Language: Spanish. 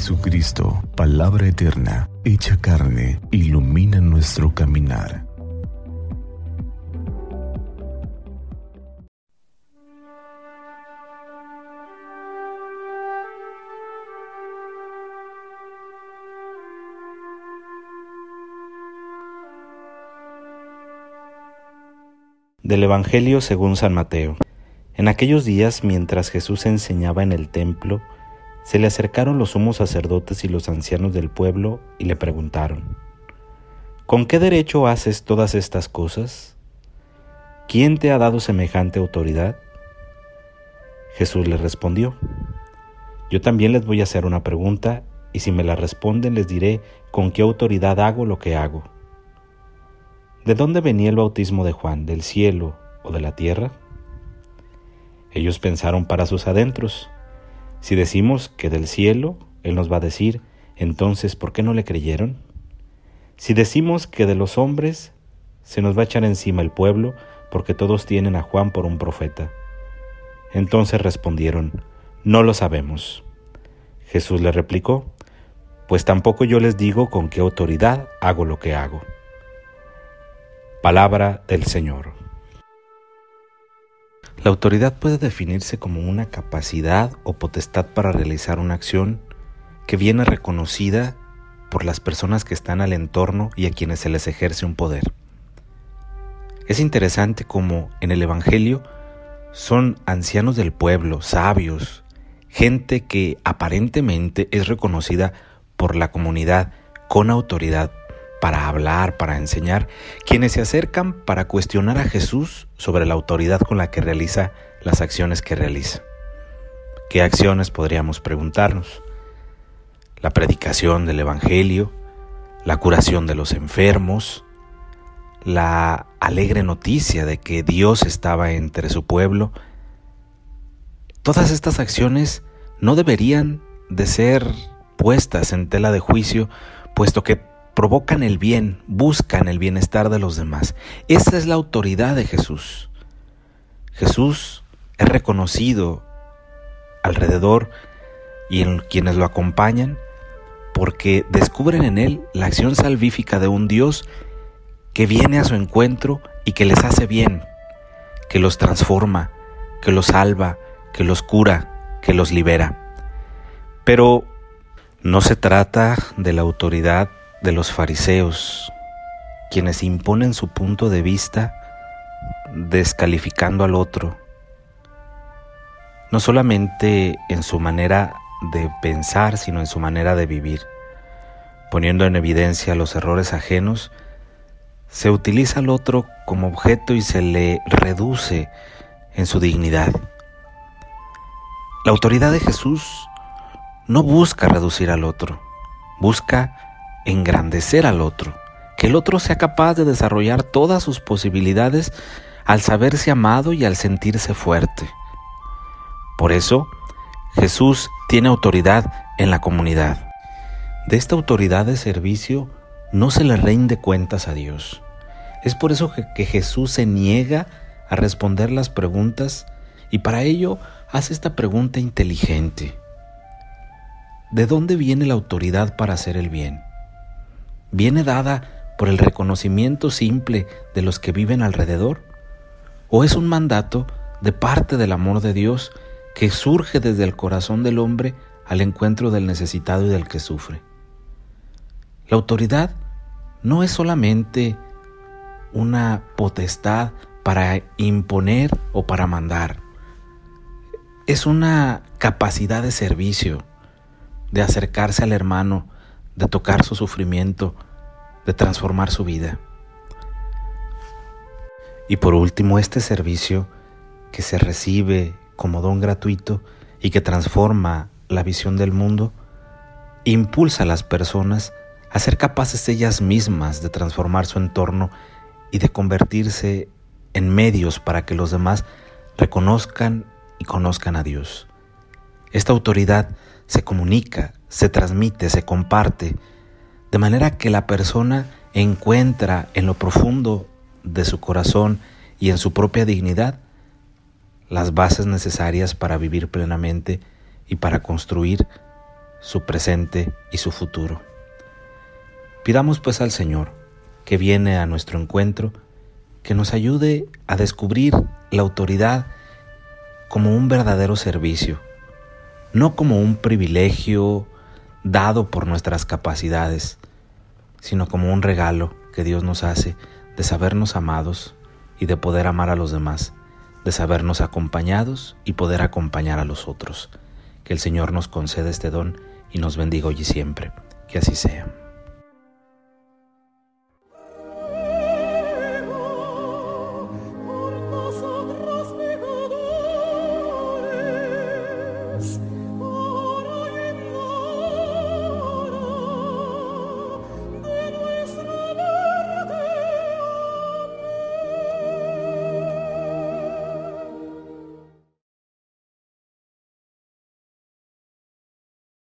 Jesucristo, palabra eterna, hecha carne, ilumina nuestro caminar. Del Evangelio según San Mateo. En aquellos días, mientras Jesús enseñaba en el templo, se le acercaron los sumos sacerdotes y los ancianos del pueblo y le preguntaron, ¿Con qué derecho haces todas estas cosas? ¿Quién te ha dado semejante autoridad? Jesús le respondió, Yo también les voy a hacer una pregunta y si me la responden les diré con qué autoridad hago lo que hago. ¿De dónde venía el bautismo de Juan? ¿Del cielo o de la tierra? Ellos pensaron para sus adentros. Si decimos que del cielo, Él nos va a decir, entonces, ¿por qué no le creyeron? Si decimos que de los hombres, se nos va a echar encima el pueblo, porque todos tienen a Juan por un profeta. Entonces respondieron, no lo sabemos. Jesús le replicó, pues tampoco yo les digo con qué autoridad hago lo que hago. Palabra del Señor. La autoridad puede definirse como una capacidad o potestad para realizar una acción que viene reconocida por las personas que están al entorno y a quienes se les ejerce un poder. Es interesante como en el Evangelio son ancianos del pueblo, sabios, gente que aparentemente es reconocida por la comunidad con autoridad para hablar, para enseñar, quienes se acercan para cuestionar a Jesús sobre la autoridad con la que realiza las acciones que realiza. ¿Qué acciones podríamos preguntarnos? La predicación del Evangelio, la curación de los enfermos, la alegre noticia de que Dios estaba entre su pueblo. Todas estas acciones no deberían de ser puestas en tela de juicio, puesto que provocan el bien, buscan el bienestar de los demás. Esa es la autoridad de Jesús. Jesús es reconocido alrededor y en quienes lo acompañan porque descubren en él la acción salvífica de un Dios que viene a su encuentro y que les hace bien, que los transforma, que los salva, que los cura, que los libera. Pero no se trata de la autoridad de los fariseos, quienes imponen su punto de vista descalificando al otro, no solamente en su manera de pensar, sino en su manera de vivir. Poniendo en evidencia los errores ajenos, se utiliza al otro como objeto y se le reduce en su dignidad. La autoridad de Jesús no busca reducir al otro, busca engrandecer al otro, que el otro sea capaz de desarrollar todas sus posibilidades al saberse amado y al sentirse fuerte. Por eso, Jesús tiene autoridad en la comunidad. De esta autoridad de servicio no se le rinde cuentas a Dios. Es por eso que, Jesús se niega a responder las preguntas y para ello hace esta pregunta inteligente. ¿De dónde viene la autoridad para hacer el bien? Viene dada por el reconocimiento simple de los que viven alrededor? ¿O es un mandato de parte del amor de Dios que surge desde el corazón del hombre al encuentro del necesitado y del que sufre? La autoridad no es solamente una potestad para imponer o para mandar. Es una capacidad de servicio, de acercarse al hermano, de tocar su sufrimiento, de transformar su vida. Y por último, este servicio que se recibe como don gratuito y que transforma la visión del mundo, impulsa a las personas a ser capaces ellas mismas de transformar su entorno y de convertirse en medios para que los demás reconozcan y conozcan a Dios. Esta autoridad se comunica, se transmite, se comparte, de manera que la persona encuentra en lo profundo de su corazón y en su propia dignidad las bases necesarias para vivir plenamente y para construir su presente y su futuro. Pidamos pues al Señor, que viene a nuestro encuentro, que nos ayude a descubrir la autoridad como un verdadero servicio, no como un privilegio dado por nuestras capacidades, sino como un regalo que Dios nos hace de sabernos amados y de poder amar a los demás, de sabernos acompañados y poder acompañar a los otros. Que el Señor nos conceda este don y nos bendiga hoy y siempre. Que así sea.